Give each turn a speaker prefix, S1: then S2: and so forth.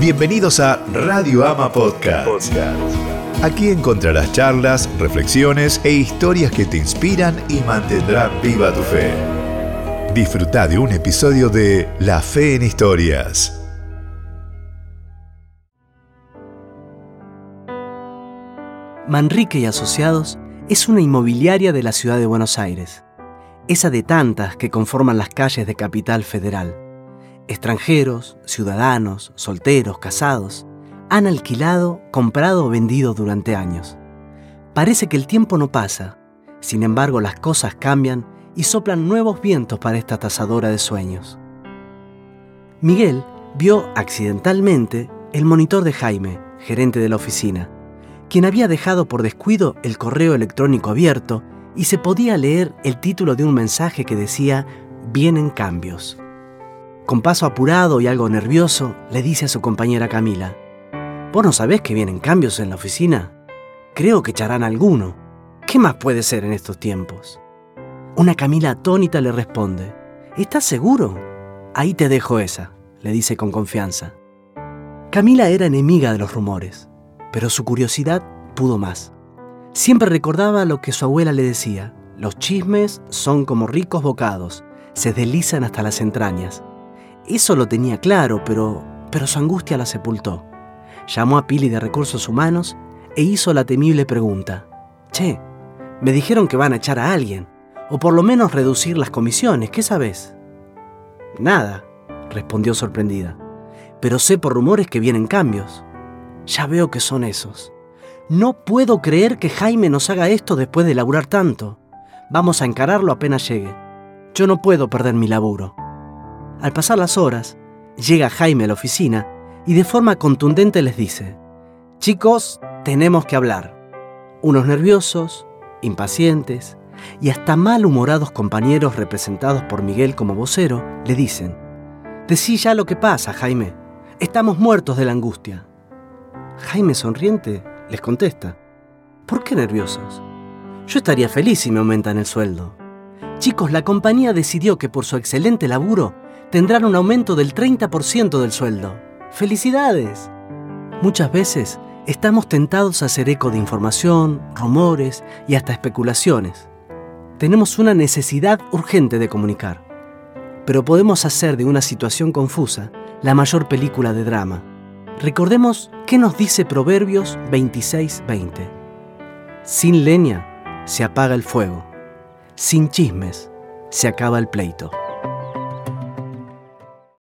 S1: Bienvenidos a Radio Ama Podcast. Aquí encontrarás charlas, reflexiones e historias que te inspiran y mantendrán viva tu fe. Disfruta de un episodio de La Fe en Historias.
S2: Manrique y Asociados es una inmobiliaria de la ciudad de Buenos Aires, esa de tantas que conforman las calles de Capital Federal. Extranjeros, ciudadanos, solteros, casados, han alquilado, comprado o vendido durante años. Parece que el tiempo no pasa, sin embargo las cosas cambian y soplan nuevos vientos para esta tasadora de sueños. Miguel vio accidentalmente el monitor de Jaime, gerente de la oficina, quien había dejado por descuido el correo electrónico abierto y se podía leer el título de un mensaje que decía Vienen cambios. Con paso apurado y algo nervioso, le dice a su compañera Camila, ¿Vos no sabés que vienen cambios en la oficina? Creo que echarán alguno. ¿Qué más puede ser en estos tiempos? Una Camila atónita le responde, ¿Estás seguro? Ahí te dejo esa, le dice con confianza. Camila era enemiga de los rumores, pero su curiosidad pudo más. Siempre recordaba lo que su abuela le decía, los chismes son como ricos bocados, se deslizan hasta las entrañas. Eso lo tenía claro, pero, pero su angustia la sepultó. Llamó a Pili de Recursos Humanos e hizo la temible pregunta. Che, me dijeron que van a echar a alguien, o por lo menos reducir las comisiones, ¿qué sabes? Nada, respondió sorprendida. Pero sé por rumores que vienen cambios. Ya veo que son esos. No puedo creer que Jaime nos haga esto después de laburar tanto. Vamos a encararlo apenas llegue. Yo no puedo perder mi laburo. Al pasar las horas, llega Jaime a la oficina y de forma contundente les dice, chicos, tenemos que hablar. Unos nerviosos, impacientes y hasta malhumorados compañeros representados por Miguel como vocero le dicen, decí ya lo que pasa, Jaime. Estamos muertos de la angustia. Jaime sonriente les contesta, ¿por qué nerviosos? Yo estaría feliz si me aumentan el sueldo. Chicos, la compañía decidió que por su excelente laburo tendrán un aumento del 30% del sueldo. ¡Felicidades! Muchas veces estamos tentados a hacer eco de información, rumores y hasta especulaciones. Tenemos una necesidad urgente de comunicar, pero podemos hacer de una situación confusa la mayor película de drama. Recordemos qué nos dice Proverbios 26:20. Sin leña se apaga el fuego, sin chismes se acaba el pleito.